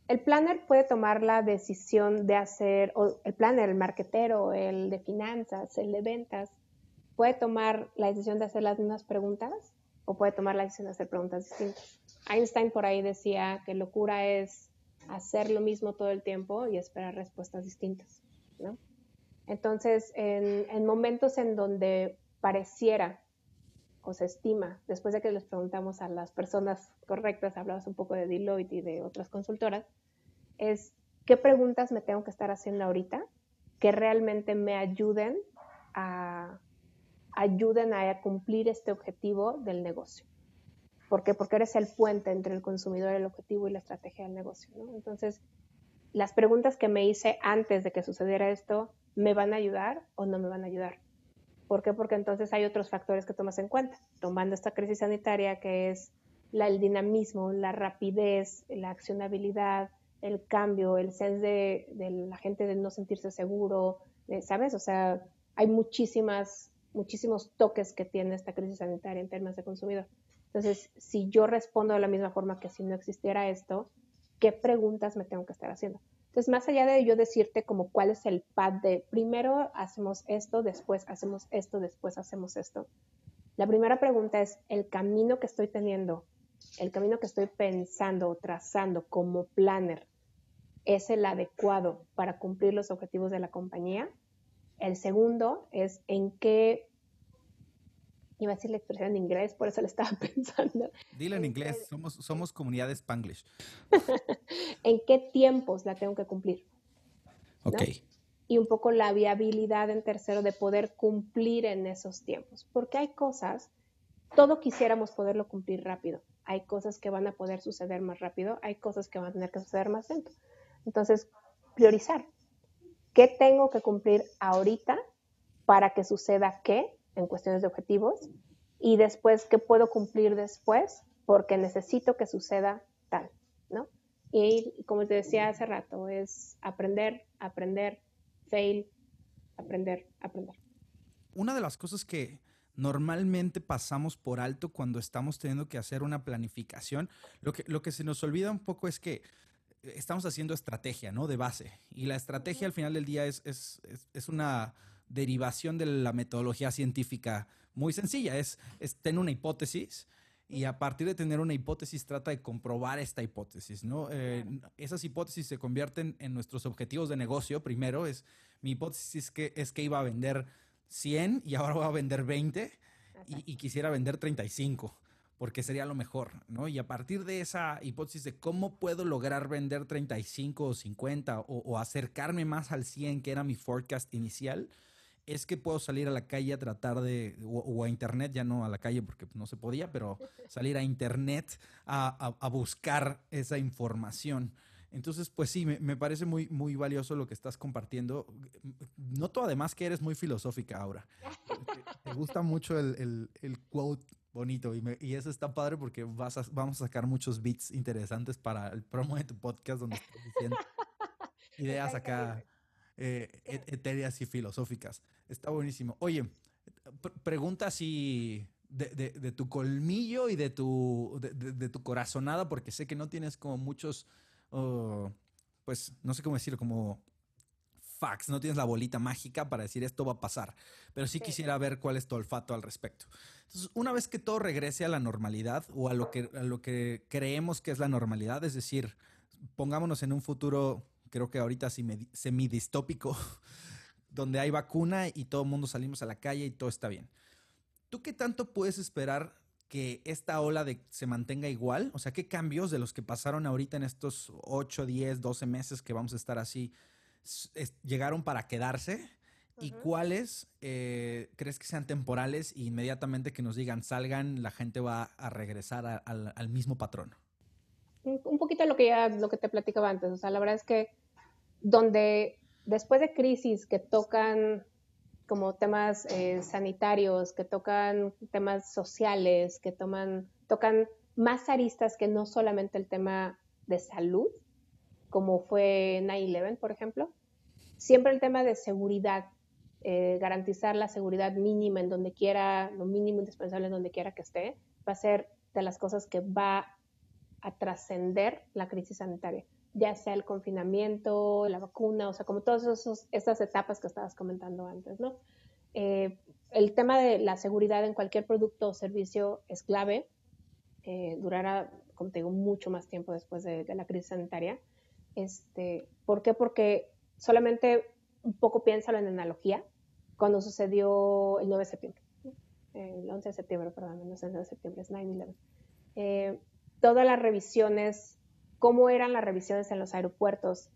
[SPEAKER 1] el planner puede tomar la decisión de hacer, o el planner, el marquetero, el de finanzas, el de ventas, puede tomar la decisión de hacer las mismas preguntas o puede tomar la decisión de hacer preguntas distintas. Einstein por ahí decía que locura es hacer lo mismo todo el tiempo y esperar respuestas distintas, ¿no? Entonces, en, en momentos en donde pareciera o se estima, después de que les preguntamos a las personas correctas, hablabas un poco de Deloitte y de otras consultoras, es qué preguntas me tengo que estar haciendo ahorita que realmente me ayuden a, ayuden a cumplir este objetivo del negocio. ¿Por qué? Porque eres el puente entre el consumidor, el objetivo y la estrategia del negocio. Entonces, las preguntas que me hice antes de que sucediera esto, ¿me van a ayudar o no me van a ayudar? ¿Por qué? Porque entonces hay otros factores que tomas en cuenta, tomando esta crisis sanitaria que es el dinamismo, la rapidez, la accionabilidad, el cambio, el sense de, de la gente de no sentirse seguro, ¿sabes? O sea, hay muchísimas, muchísimos toques que tiene esta crisis sanitaria en términos de consumidor. Entonces, si yo respondo de la misma forma que si no existiera esto, ¿qué preguntas me tengo que estar haciendo? Entonces, más allá de yo decirte como cuál es el pad de primero hacemos esto, después hacemos esto, después hacemos esto. La primera pregunta es, ¿el camino que estoy teniendo, el camino que estoy pensando o trazando como planner, es el adecuado para cumplir los objetivos de la compañía? El segundo es en qué iba a decir la expresión en inglés, por eso le estaba pensando.
[SPEAKER 3] Dile en inglés, somos, somos comunidad Spanglish.
[SPEAKER 1] ¿En qué tiempos la tengo que cumplir?
[SPEAKER 3] Ok.
[SPEAKER 1] Y un poco la viabilidad en tercero de poder cumplir en esos tiempos, porque hay cosas, todo quisiéramos poderlo cumplir rápido. Hay cosas que van a poder suceder más rápido, hay cosas que van a tener que suceder más lento. Entonces, priorizar. ¿Qué tengo que cumplir ahorita para que suceda qué en cuestiones de objetivos y después qué puedo cumplir después porque necesito que suceda tal, ¿no? Y como te decía hace rato, es aprender, aprender, fail, aprender, aprender.
[SPEAKER 3] Una de las cosas que normalmente pasamos por alto cuando estamos teniendo que hacer una planificación, lo que, lo que se nos olvida un poco es que estamos haciendo estrategia, ¿no? De base. Y la estrategia al final del día es, es, es una derivación de la metodología científica muy sencilla. Es, es tener una hipótesis y a partir de tener una hipótesis trata de comprobar esta hipótesis, ¿no? Eh, esas hipótesis se convierten en nuestros objetivos de negocio. Primero es, mi hipótesis es que, es que iba a vender 100 y ahora voy a vender 20 y, y, quisiera vender 35 porque sería lo mejor, ¿no? Y a partir de esa hipótesis de cómo puedo lograr vender 35 o 50 o, o acercarme más al 100 que era mi forecast inicial, es que puedo salir a la calle a tratar de, o, a internet, ya no a la calle porque no se podía, pero salir a internet a, a, a buscar esa información. Entonces, pues sí, me, me, parece muy, muy valioso lo que estás compartiendo. Noto además que eres muy filosófica ahora. Te gusta mucho el, el, el quote bonito y, me, y, eso está padre porque vas a, vamos a sacar muchos beats interesantes para el promo de tu podcast donde estás diciendo ideas acá eh, etéreas y filosóficas. Está buenísimo. Oye, pregunta si de, de, de, tu colmillo y de tu, de, de, tu corazonada, porque sé que no tienes como muchos, uh, pues no sé cómo decirlo, como facts, no tienes la bolita mágica para decir esto va a pasar, pero sí, sí, quisiera ver cuál es tu olfato al respecto. Entonces, una vez que todo regrese a la normalidad o a lo que, a lo que creemos que es la normalidad, es decir, pongámonos en un futuro creo que ahorita semidistópico, donde hay vacuna y todo el mundo salimos a la calle y todo está bien. ¿Tú qué tanto puedes esperar que esta ola de, se mantenga igual? O sea, ¿qué cambios de los que pasaron ahorita en estos 8, 10, 12 meses que vamos a estar así es, llegaron para quedarse? ¿Y uh -huh. cuáles eh, crees que sean temporales e inmediatamente que nos digan salgan, la gente va a regresar a, a, al mismo patrón?
[SPEAKER 1] Un poquito lo que ya lo que te platicaba antes. O sea, la verdad es que donde después de crisis que tocan como temas eh, sanitarios, que tocan temas sociales, que toman, tocan más aristas que no solamente el tema de salud, como fue 9-11, por ejemplo, siempre el tema de seguridad eh, garantizar la seguridad mínima en donde quiera, lo mínimo indispensable en donde quiera que esté, va a ser de las cosas que va a trascender la crisis sanitaria, ya sea el confinamiento, la vacuna, o sea, como todas esas etapas que estabas comentando antes, ¿no? Eh, el tema de la seguridad en cualquier producto o servicio es clave, eh, durará, como te digo, mucho más tiempo después de, la crisis sanitaria. Este, ¿Por qué? Porque solamente un poco piénsalo en analogía, cuando sucedió el 9 de septiembre, el 11 de septiembre, perdón, no es el 9 de septiembre, es 9-11. Eh, todas las revisiones, cómo eran las revisiones en los aeropuertos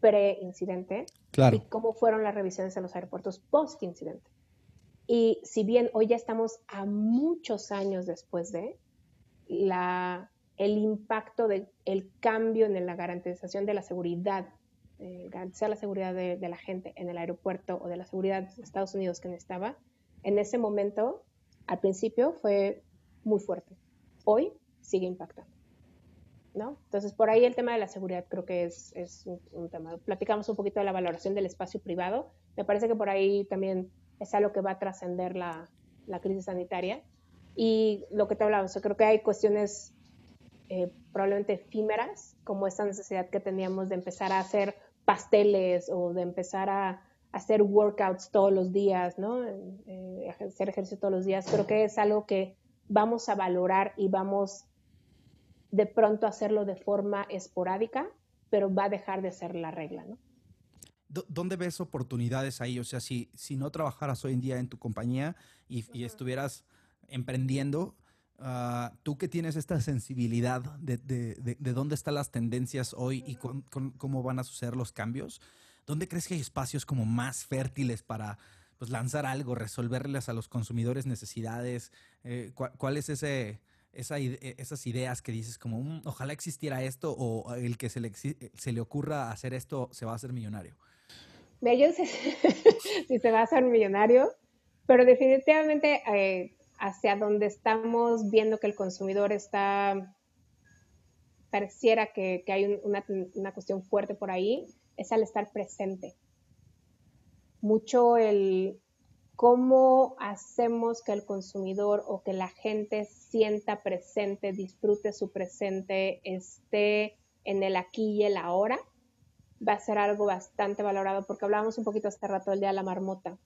[SPEAKER 1] pre-incidente
[SPEAKER 3] claro.
[SPEAKER 1] y cómo fueron las revisiones en los aeropuertos post-incidente. Y si bien hoy ya estamos a muchos años después de, la, el impacto del cambio en la garantización de la seguridad, eh, garantizar la seguridad de, de, la gente en el aeropuerto o de la seguridad de Estados Unidos que necesitaba, en ese momento, al principio, fue muy fuerte. Hoy sigue impactando. ¿No? Entonces, por ahí el tema de la seguridad creo que es, es un, un, tema. Platicamos un poquito de la valoración del espacio privado. Me parece que por ahí también es algo que va a trascender la, la crisis sanitaria. Y lo que te hablaba, o creo que hay cuestiones eh, probablemente efímeras, como esta necesidad que teníamos de empezar a hacer pasteles o de empezar a, hacer workouts todos los días, ¿no? Eh, hacer ejercicio todos los días. Creo que es algo que vamos a valorar y vamos de pronto hacerlo de forma esporádica, pero va a dejar de ser la regla, ¿no?
[SPEAKER 3] ¿Dónde ves oportunidades ahí? O sea, si, si no trabajaras hoy en día en tu compañía y, y estuvieras emprendiendo, uh, tú que tienes esta sensibilidad de, de, de, de, dónde están las tendencias hoy y con, con, cómo van a suceder los cambios, ¿dónde crees que hay espacios como más fértiles para pues, lanzar algo, resolverles a los consumidores necesidades? Eh, ¿cuál, ¿cuál, es ese, esa, esas ideas que dices como, mmm, ojalá existiera esto o el que se le, se le ocurra hacer esto se va a hacer millonario?
[SPEAKER 1] Mira, yo si se va a hacer millonario, pero definitivamente... Eh, hacia donde estamos viendo que el consumidor está, pareciera que, que hay una, una, cuestión fuerte por ahí, es al estar presente. Mucho el cómo hacemos que el consumidor o que la gente sienta presente, disfrute su presente, esté en el aquí y el ahora, va a ser algo bastante valorado, porque hablábamos un poquito hace rato del día de la marmota.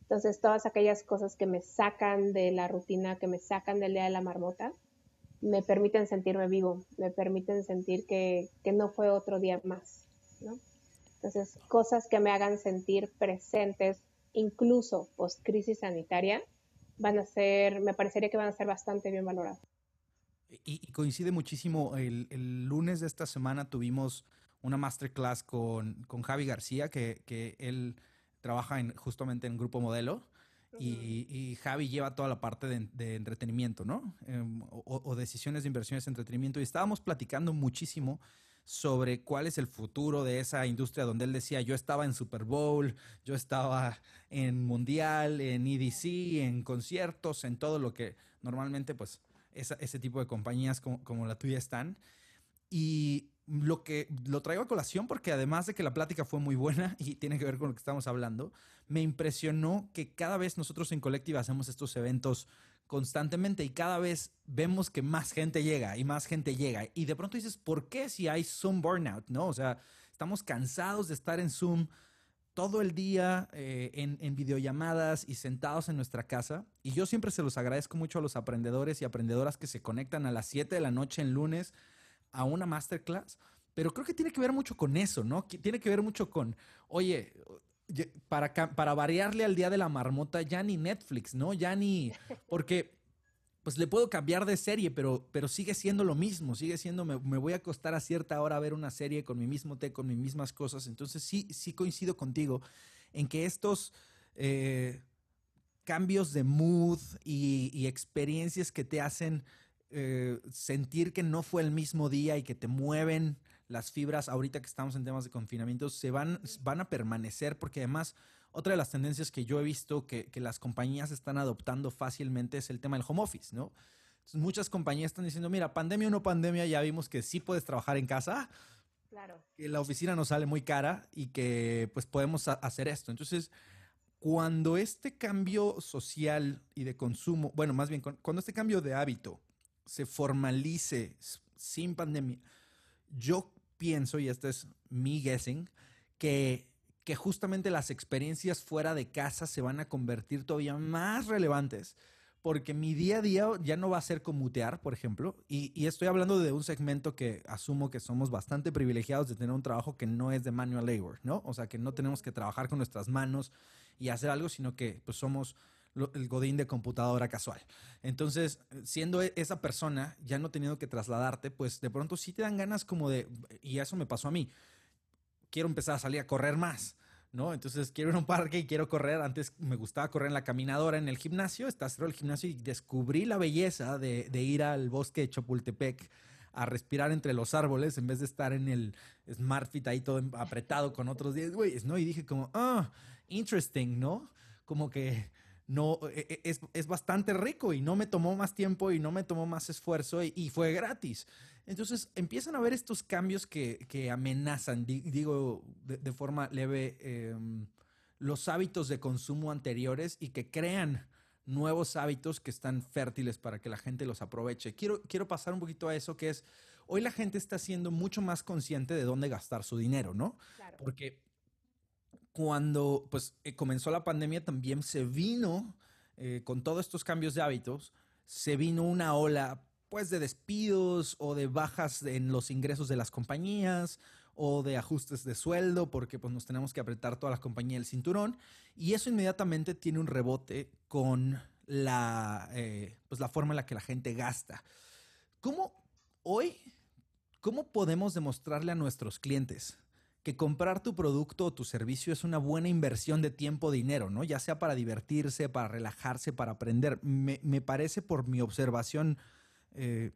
[SPEAKER 1] Entonces, todas aquellas cosas que me sacan de la rutina, que me sacan del día de la marmota, me permiten sentirme vivo, me permiten sentir que, que no fue otro día más, ¿no? Entonces, cosas que me hagan sentir presentes, incluso post crisis sanitaria, van a ser, me parecería que van a ser bastante bien valoradas.
[SPEAKER 3] Y, y coincide muchísimo, el, el, lunes de esta semana tuvimos una masterclass con, con Javi García, que, que él trabaja en, justamente en Grupo Modelo. Y, y, Javi lleva toda la parte de, de entretenimiento, ¿no? Eh, o, o, decisiones de inversiones de entretenimiento. Y estábamos platicando muchísimo sobre cuál es el futuro de esa industria donde él decía, yo estaba en Super Bowl, yo estaba en Mundial, en EDC, en conciertos, en todo lo que normalmente pues ese tipo de compañías como, como la tuya están. Y lo que lo traigo a colación porque además de que la plática fue muy buena y tiene que ver con lo que estamos hablando, me impresionó que cada vez nosotros en Colectiva hacemos estos eventos constantemente y cada vez vemos que más gente llega y más gente llega y de pronto dices, ¿por qué si hay Zoom burnout? ¿No? O sea, estamos cansados de estar en Zoom todo el día eh, en, en, videollamadas y sentados en nuestra casa. Y yo siempre se los agradezco mucho a los aprendedores y aprendedoras que se conectan a las 7 de la noche en lunes a una masterclass, pero creo que tiene que ver mucho con eso, ¿no? Tiene que ver mucho con, oye, para, para variarle al día de la marmota, ya ni Netflix, ¿no? Ya ni, porque pues le puedo cambiar de serie, pero, pero sigue siendo lo mismo, sigue siendo, me, voy a acostar a cierta hora a ver una serie con mi mismo té, con mis mismas cosas. Entonces sí, sí coincido contigo en que estos eh, cambios de mood y, y, experiencias que te hacen eh, sentir que no fue el mismo día y que te mueven las fibras ahorita que estamos en temas de confinamiento, se van, van a permanecer porque además otra de las tendencias que yo he visto que, que las compañías están adoptando fácilmente es el tema del home office, ¿no? Entonces, muchas compañías están diciendo, mira, pandemia o no pandemia, ya vimos que sí puedes trabajar en casa,
[SPEAKER 1] claro.
[SPEAKER 3] que la oficina nos sale muy cara y que pues podemos hacer esto. Entonces, cuando este cambio social y de consumo, bueno, más bien cuando este cambio de hábito se formalice sin pandemia, yo pienso, y este es mi guessing, que, que justamente las experiencias fuera de casa se van a convertir todavía más relevantes porque mi día a día ya no va a ser mutear, por ejemplo, y, estoy hablando de un segmento que asumo que somos bastante privilegiados de tener un trabajo que no es de manual labor, ¿no? O sea, que no tenemos que trabajar con nuestras manos y hacer algo, sino que pues somos el godín de computadora casual. Entonces, siendo e, esa persona, ya no teniendo que trasladarte, pues de pronto sí te dan ganas como de, y eso me pasó a mí, quiero empezar a salir a correr más ¿no? Entonces quiero ir a un parque y quiero correr. Antes me gustaba correr en la caminadora en el gimnasio, está cerrado el gimnasio y descubrí la belleza de, ir al bosque de Chapultepec a respirar entre los árboles en vez de estar en el SmartFit ahí todo apretado con otros 10 güeyes, ¿no? Y dije como, ah, interesting, ¿no? Como que no, e, e, es, es, bastante rico y no me tomó más tiempo y no me tomó más esfuerzo y, fue gratis. Entonces empiezan a ver estos cambios que, que amenazan, digo de, forma leve, em, los hábitos de consumo anteriores y que crean nuevos hábitos que están fértiles para que la gente los aproveche. Quiero, quiero pasar un poquito a eso, que es, hoy la gente está siendo mucho más consciente de dónde gastar su dinero, ¿no? Porque cuando pues, eh, comenzó la pandemia también se vino, eh, con todos estos cambios de hábitos, se vino una ola pues de despidos o de bajas en los ingresos de las compañías o de ajustes de sueldo porque pues nos tenemos que apretar toda la compañía el cinturón y eso inmediatamente tiene un rebote con la, eh, pues la forma en la que la gente gasta. ¿Cómo hoy, cómo podemos demostrarle a nuestros clientes que comprar tu producto o tu servicio es una buena inversión de tiempo, dinero, ¿no? Ya sea para divertirse, para relajarse, para aprender. Me, parece por mi observación eh,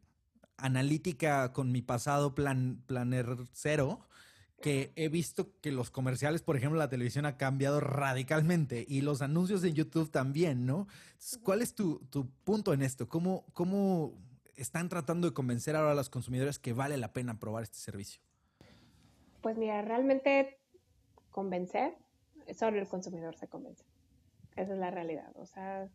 [SPEAKER 3] analítica con mi pasado plan, Planner Cero, que he visto que los comerciales, por ejemplo, la televisión ha cambiado radicalmente y los anuncios en YouTube también, ¿no? ¿Cuál es tu, punto en esto? ¿Cómo, ¿Cómo están tratando de convencer ahora a los consumidores que vale la pena probar este servicio?
[SPEAKER 1] Pues mira, realmente convencer, solo el consumidor se convence. Esa es la realidad. O sea,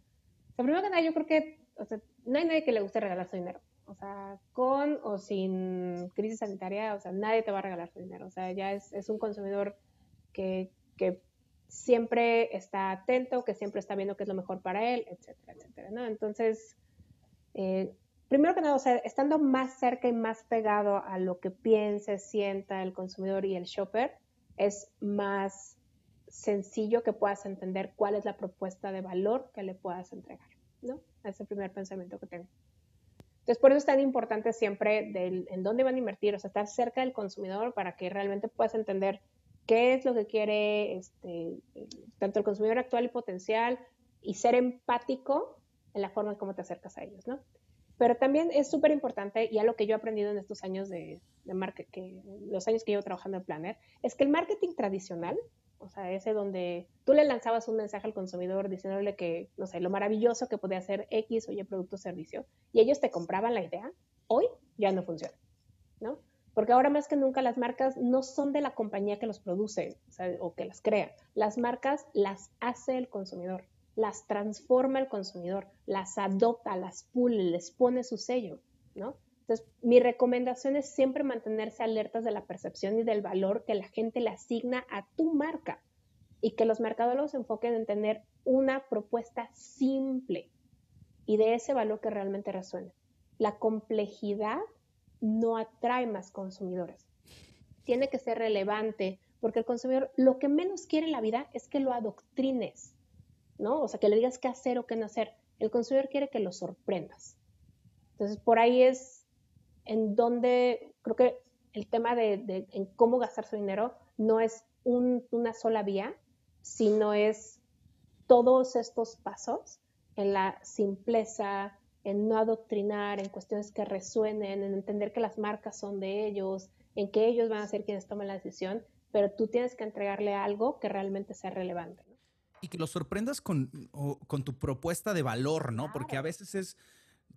[SPEAKER 1] primero que nada, yo creo que o sea, no hay nadie que le guste regalar su dinero. O sea, con o sin crisis sanitaria, o sea, nadie te va a regalar su dinero. O sea, ya es, un consumidor que, que, siempre está atento, que siempre está viendo qué es lo mejor para él, etcétera, etcétera, ¿no? Entonces, eh, primero que nada, o sea, estando más cerca y más pegado a lo que piense, sienta el consumidor y el shopper, es más sencillo que puedas entender cuál es la propuesta de valor que le puedas entregar, ¿no? Es el primer pensamiento que tengo. Entonces, por eso es tan importante siempre del, en dónde van a invertir, o sea, estar cerca del consumidor para que realmente puedas entender qué es lo que quiere este, tanto el consumidor actual y potencial y ser empático en la forma en cómo te acercas a ellos, ¿no? Pero también es súper importante, y algo que yo he aprendido en estos años de, de que, los años que llevo trabajando en Planner, es que el marketing tradicional, o sea, ese donde tú le lanzabas un mensaje al consumidor diciéndole que, no sé, lo maravilloso que podía hacer X o Y producto o servicio, y ellos te compraban la idea, hoy ya no funciona, ¿no? Porque ahora más que nunca las marcas no son de la compañía que los produce o que las crea. Las marcas las hace el consumidor las transforma el consumidor, las adopta, las pule, les pone su sello, ¿no? Entonces, mi recomendación es siempre mantenerse alertas de la percepción y del valor que la gente le asigna a tu marca y que los mercadólogos se enfoquen en tener una propuesta simple y de ese valor que realmente resuena. La complejidad no atrae más consumidores. Tiene que ser relevante porque el consumidor lo que menos quiere en la vida es que lo adoctrines ¿no? O sea, que le digas qué hacer o qué no hacer. El consumidor quiere que lo sorprendas. Entonces, por ahí es en donde creo que el tema de, en cómo gastar su dinero no es una sola vía, sino es todos estos pasos en la simpleza, en no adoctrinar, en cuestiones que resuenen, en entender que las marcas son de ellos, en que ellos van a ser quienes tomen la decisión, pero tú tienes que entregarle algo que realmente sea relevante.
[SPEAKER 3] Y que lo sorprendas con, con tu propuesta de valor, ¿no? Porque a veces es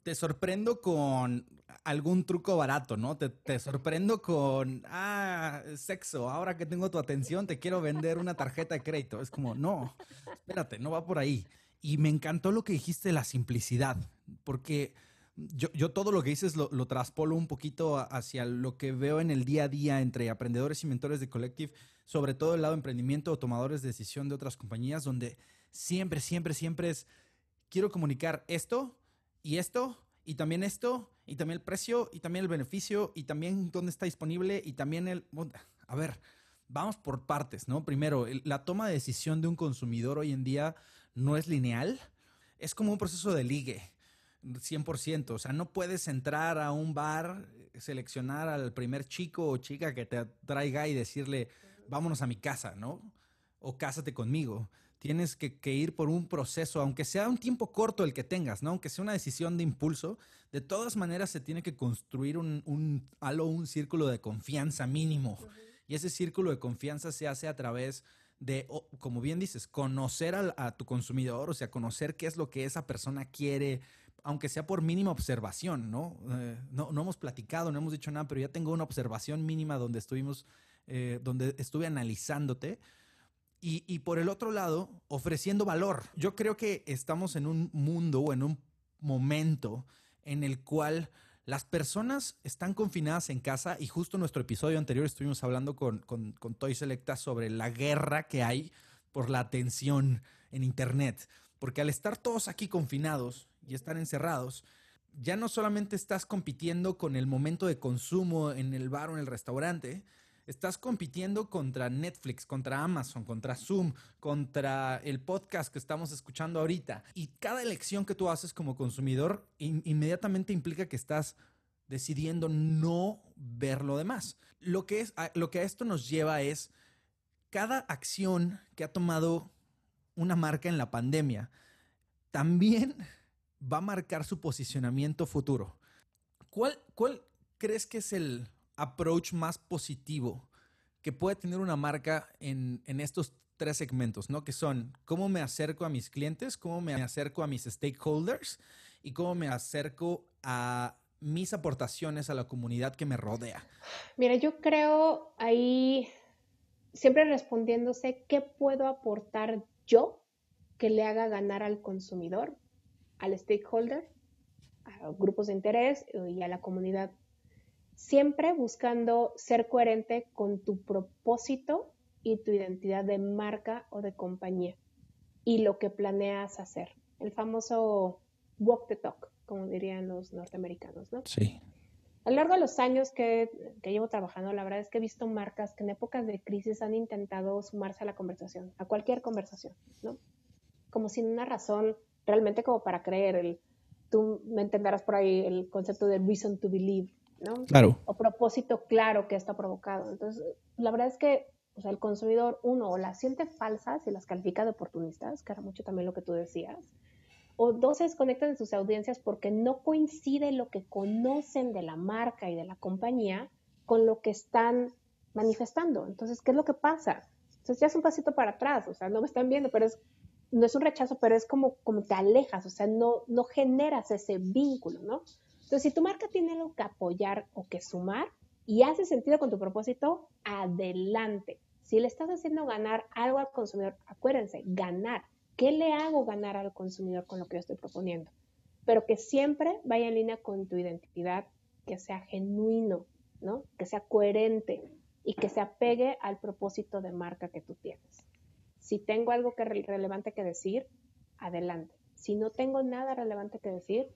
[SPEAKER 3] te sorprendo con algún truco barato, ¿no? Te, te, sorprendo con, ah, sexo, ahora que tengo tu atención, te quiero vender una tarjeta de crédito. Es como, no, espérate, no va por ahí. Y me encantó lo que dijiste de la simplicidad, porque yo, todo lo que dices lo, lo, traspolo un poquito hacia lo que veo en el día a día entre aprendedores y mentores de Collective, sobre todo el lado de emprendimiento o tomadores de decisión de otras compañías, donde siempre, siempre, siempre es, quiero comunicar esto y esto y también esto y también el precio y también el beneficio y también dónde está disponible y también el... A ver, vamos por partes, ¿no? Primero, la toma de decisión de un consumidor hoy en día no es lineal, es como un proceso de ligue. 100%, o sea, no puedes entrar a un bar, seleccionar al primer chico o chica que te traiga y decirle, vámonos a mi casa, ¿no? O cásate conmigo tienes que, ir por un proceso, aunque sea un tiempo corto el que tengas, ¿no? Aunque sea una decisión de impulso, de todas maneras se tiene que construir un, un un círculo de confianza mínimo. Y ese círculo de confianza se hace a través de, como bien dices, conocer a, tu consumidor, o sea, conocer qué es lo que esa persona quiere, aunque sea por mínima observación, ¿no? Eh, no, no hemos platicado, no hemos dicho nada, pero ya tengo una observación mínima donde estuvimos, eh, donde estuve analizándote y, por el otro lado, ofreciendo valor. Yo creo que estamos en un mundo o en un momento en el cual las personas están confinadas en casa y justo en nuestro episodio anterior estuvimos hablando con, con, con Toy Selecta sobre la guerra que hay por la atención en Internet. Porque al estar todos aquí confinados y estar encerrados, ya no solamente estás compitiendo con el momento de consumo en el bar o en el restaurante, Estás compitiendo contra Netflix, contra Amazon, contra Zoom, contra el podcast que estamos escuchando ahorita. Y cada elección que tú haces como consumidor inmediatamente implica que estás decidiendo no ver lo demás. Lo que, es, lo que a esto nos lleva es cada acción que ha tomado una marca en la pandemia también va a marcar su posicionamiento futuro. ¿Cuál, cuál crees que es el approach más positivo que puede tener una marca en, estos tres segmentos, ¿no? Que son cómo me acerco a mis clientes, cómo me acerco a mis stakeholders y cómo me acerco a mis aportaciones a la comunidad que me rodea.
[SPEAKER 1] Mira, yo creo ahí, siempre respondiéndose, ¿qué puedo aportar yo que le haga ganar al consumidor, al stakeholder, a grupos de interés y a la comunidad siempre buscando ser coherente con tu propósito y tu identidad de marca o de compañía y lo que planeas hacer. El famoso walk the talk, como dirían los norteamericanos, ¿no?
[SPEAKER 3] Sí.
[SPEAKER 1] A lo largo de los años que, llevo trabajando, la verdad es que he visto marcas que en épocas de crisis han intentado sumarse a la conversación, a cualquier conversación, ¿no? Como sin una razón realmente como para creer. El, tú me entenderás por ahí el concepto de reason to believe, ¿no?
[SPEAKER 3] Claro.
[SPEAKER 1] O propósito claro que está provocado. Entonces, la verdad es que o sea, el consumidor, uno, o las siente falsas y las califica de oportunistas, que era mucho también lo que tú decías, o dos, se desconectan de sus audiencias porque no coincide lo que conocen de la marca y de la compañía con lo que están manifestando. Entonces, ¿qué es lo que pasa? Entonces ya es un pasito para atrás, o sea, no me están viendo, pero es, no es un rechazo, pero es como, como te alejas, o sea, no, no generas ese vínculo, ¿no? Entonces, si tu marca tiene algo que apoyar o que sumar y hace sentido con tu propósito, adelante. Si le estás haciendo ganar algo al consumidor, acuérdense, ganar. ¿Qué le hago ganar al consumidor con lo que yo estoy proponiendo? Pero que siempre vaya en línea con tu identidad, que sea genuino, ¿no? Que sea coherente y que se apegue al propósito de marca que tú tienes. Si tengo algo que relevante que decir, adelante. Si no tengo nada relevante que decir,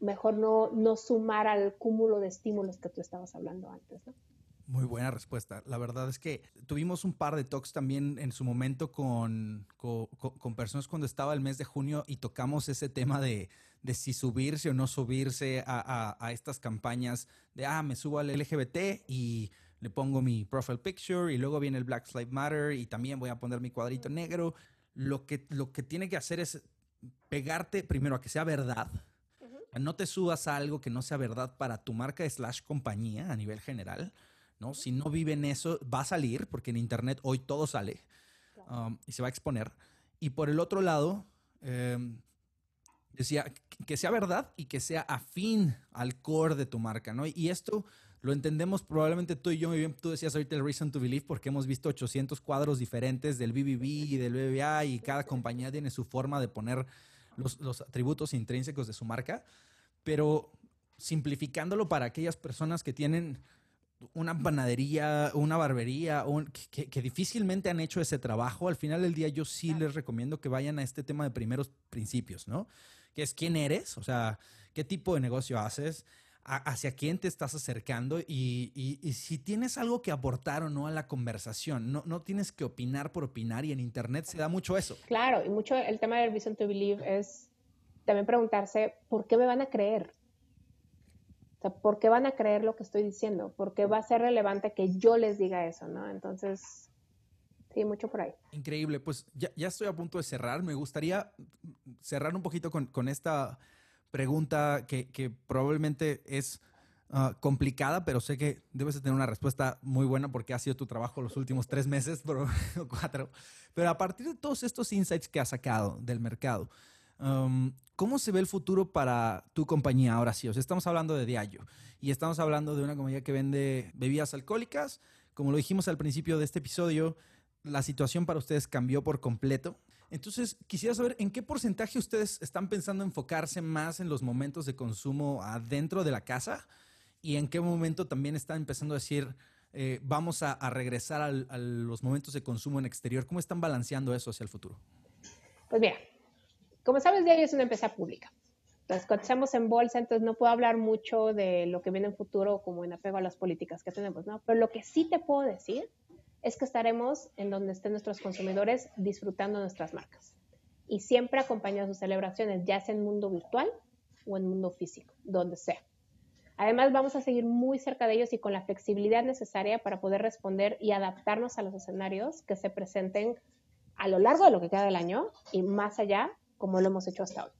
[SPEAKER 1] mejor no, no sumar al cúmulo de estímulos que tú estabas hablando antes, ¿no?
[SPEAKER 3] Muy buena respuesta. La verdad es que tuvimos un par de talks también en su momento con, con, personas cuando estaba el mes de junio y tocamos ese tema de, de si subirse o no subirse a, a, estas campañas de, ah, me subo al LGBT y le pongo mi profile picture y luego viene el Black Lives Matter y también voy a poner mi cuadrito negro. Lo que, lo que tiene que hacer es pegarte primero a que sea verdad, no te subas a algo que no sea verdad para tu marca slash compañía a nivel general, ¿no? Si no vive en eso, va a salir, porque en Internet hoy todo sale um, y se va a exponer. Y por el otro lado, em, decía que sea verdad y que sea afín al core de tu marca, ¿no? Y esto lo entendemos probablemente tú y yo muy bien. Tú decías ahorita el reason to believe porque hemos visto 800 cuadros diferentes del BBB y del BBA y cada compañía tiene su forma de poner los, los atributos intrínsecos de su marca, pero simplificándolo para aquellas personas que tienen una panadería, una barbería, que, difícilmente han hecho ese trabajo, al final del día yo sí les recomiendo que vayan a este tema de primeros principios, ¿no? Que es quién eres, o sea, qué tipo de negocio haces, hacia quién te estás acercando y, si tienes algo que aportar o no a la conversación. No, no tienes que opinar por opinar y en Internet se da mucho eso.
[SPEAKER 1] Claro, y mucho el tema del Reason to Believe es también preguntarse, ¿por qué me van a creer? ¿por qué van a creer lo que estoy diciendo? ¿Por qué va a ser relevante que yo les diga eso, no? Entonces, sí, mucho por ahí.
[SPEAKER 3] Increíble. Pues ya, estoy a punto de cerrar. Me gustaría cerrar un poquito con, esta pregunta que, probablemente es ah, complicada, pero sé que debes de tener una respuesta muy buena porque ha sido tu trabajo los últimos tres meses, pero, cuatro. Pero a partir de todos estos insights que has sacado del mercado, um, ¿Cómo se ve el futuro para tu compañía ahora sí? O sea, estamos hablando de Diallo y estamos hablando de una compañía que vende bebidas alcohólicas. Como lo dijimos al principio de este episodio, la situación para ustedes cambió por completo. Entonces, quisiera saber en qué porcentaje ustedes están pensando enfocarse más en los momentos de consumo adentro de la casa y en qué momento también están empezando a decir, eh, vamos a, regresar a los momentos de consumo en exterior. ¿Cómo están balanceando eso hacia el futuro?
[SPEAKER 1] Pues mira, como sabes, Diario es una empresa pública. Entonces, cotizamos en bolsa, entonces no puedo hablar mucho de lo que viene en futuro como en apego a las políticas que tenemos, ¿no? Pero lo que sí te puedo decir es que estaremos en donde estén nuestros consumidores disfrutando nuestras marcas. Y siempre acompañando sus celebraciones, ya sea en mundo virtual o en mundo físico, donde sea. Además, vamos a seguir muy cerca de ellos y con la flexibilidad necesaria para poder responder y adaptarnos a los escenarios que se presenten a lo largo de lo que queda del año y más allá como lo hemos hecho hasta hoy.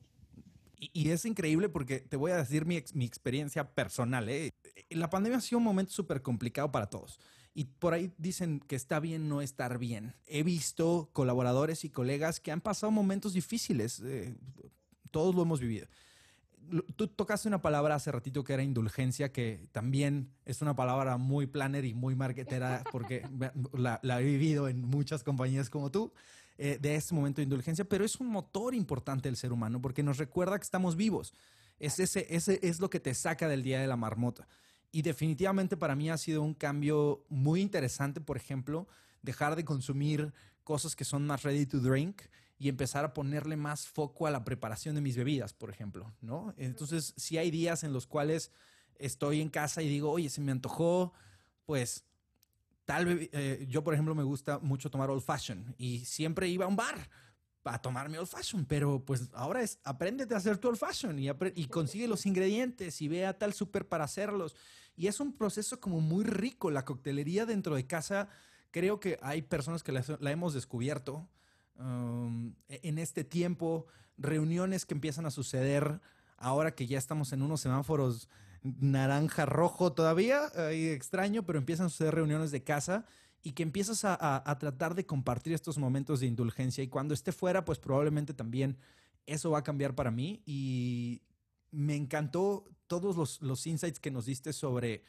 [SPEAKER 3] Y, es increíble porque te voy a decir mi, mi experiencia personal. ¿eh? La pandemia ha sido un momento súper complicado para todos. Y por ahí dicen que está bien no estar bien. He visto colaboradores y colegas que han pasado momentos difíciles. Eh, todos lo hemos vivido. Tú tocaste una palabra hace ratito que era indulgencia, que también es una palabra muy planner y muy marketera porque la, la he vivido en muchas compañías como tú. Eh, de este momento de indulgencia, pero es un motor importante del ser humano porque nos recuerda que estamos vivos. Es ese, ese es lo que te saca del día de la marmota. Y definitivamente para mí ha sido un cambio muy interesante, por ejemplo, dejar de consumir cosas que son más ready to drink y empezar a ponerle más foco a la preparación de mis bebidas, por ejemplo, ¿no? Entonces, si hay días en los cuales estoy en casa y digo, oye, se me antojó, pues Tal eh, yo, por ejemplo, me gusta mucho tomar old fashion y siempre iba a un bar a tomarme old fashion, pero pues ahora es apréndete a hacer tu old fashion y, y consigue los ingredientes y ve a tal súper para hacerlos. Y es un proceso como muy rico. La coctelería dentro de casa, creo que hay personas que la, hemos descubierto um, e-, en este tiempo, reuniones que empiezan a suceder ahora que ya estamos en unos semáforos naranja rojo todavía, ahí extraño, pero empiezan a suceder reuniones de casa y que empiezas a, tratar de compartir estos momentos de indulgencia y cuando esté fuera, pues probablemente también eso va a cambiar para mí y me encantó todos los, los insights que nos diste sobre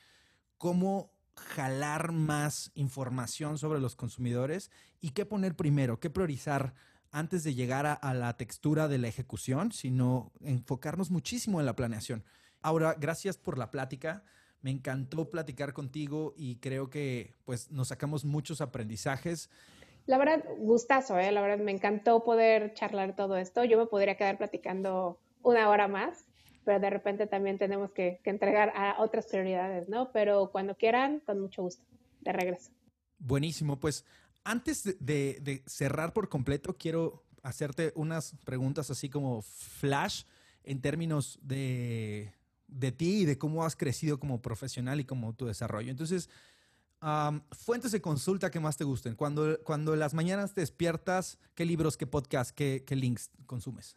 [SPEAKER 3] cómo jalar más información sobre los consumidores y qué poner primero, qué priorizar antes de llegar a, a, la textura de la ejecución, sino enfocarnos muchísimo en la planeación. Ahora, gracias por la plática. Me encantó platicar contigo y creo que pues nos sacamos muchos aprendizajes.
[SPEAKER 1] La verdad, gustazo, ¿eh? la verdad me encantó poder charlar todo esto. Yo me podría quedar platicando una hora más, pero de repente también tenemos que, entregar a otras prioridades, ¿no? Pero cuando quieran, con mucho gusto, de regreso.
[SPEAKER 3] Buenísimo, pues antes de, de cerrar por completo, quiero hacerte unas preguntas así como flash en términos de de ti y de cómo has crecido como profesional y como tu desarrollo. Entonces, fuentes de consulta que más te gusten. Cuando, cuando las mañanas te despiertas, ¿qué libros, qué podcasts, qué, links consumes?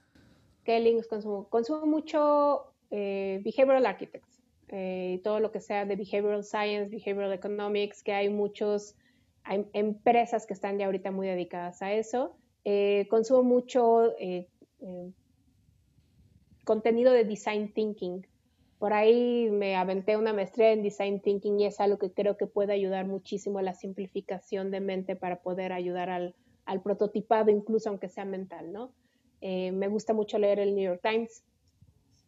[SPEAKER 1] ¿Qué links consumo? Consumo mucho eh, Behavioral Architects eh, todo lo que sea de Behavioral Science, Behavioral Economics, que hay muchos, hay empresas que están ya ahorita muy dedicadas a eso. Eh, consumo mucho contenido de design thinking. Por ahí me aventé una maestría en design thinking y es algo que creo que puede ayudar muchísimo a la simplificación de mente para poder ayudar al, al prototipado, incluso aunque sea mental, ¿no? Eh, me gusta mucho leer el New York Times.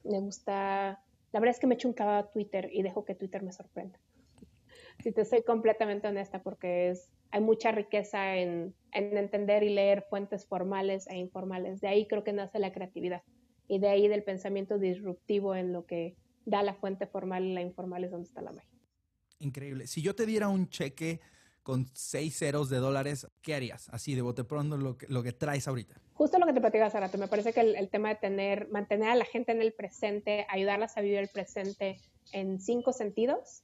[SPEAKER 1] Me gusta, la verdad es que me echo un clavado a Twitter y dejo que Twitter me sorprenda. si te soy completamente honesta, porque es, hay mucha riqueza en, en entender y leer fuentes formales e informales. De ahí creo que nace la creatividad y de ahí del pensamiento disruptivo en lo que da la fuente formal y la informal es donde está la magia.
[SPEAKER 3] Increíble. Si yo te diera un cheque con seis ceros de dólares, ¿qué harías? Así de bote pronto lo que, lo que traes ahorita.
[SPEAKER 1] Justo lo que te platicaba hace rato, me parece que el, el, tema de tener, mantener a la gente en el presente, ayudarlas a vivir el presente en cinco sentidos,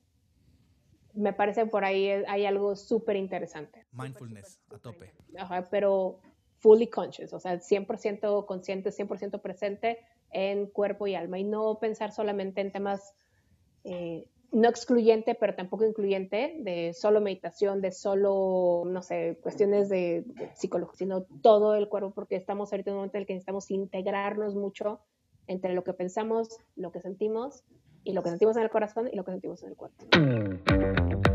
[SPEAKER 1] me parece por ahí hay algo súper interesante.
[SPEAKER 3] Mindfulness super, super, super, a tope.
[SPEAKER 1] Ajá, pero fully conscious, o sea, 100% consciente, 100% presente en cuerpo y alma y no pensar solamente en temas eh, no excluyente, pero tampoco incluyente, de solo meditación, de solo, no sé, cuestiones de, de psicología, sino todo el cuerpo, porque estamos ahorita en un momento en el que necesitamos integrarnos mucho entre lo que pensamos, lo que sentimos, y lo que sentimos en el corazón y lo que sentimos en el cuerpo.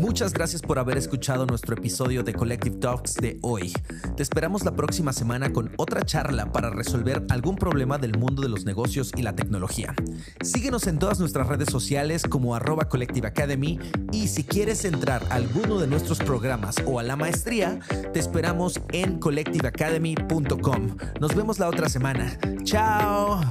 [SPEAKER 3] Muchas gracias por haber escuchado nuestro episodio de Collective Talks de hoy. Te esperamos la próxima semana con otra charla para resolver algún problema del mundo de los negocios y la tecnología. Síguenos en todas nuestras redes sociales como arroba Collective Academy y si quieres entrar a alguno de nuestros programas o a la maestría, te esperamos en collectiveacademy.com. Nos vemos la otra semana. ¡Chao!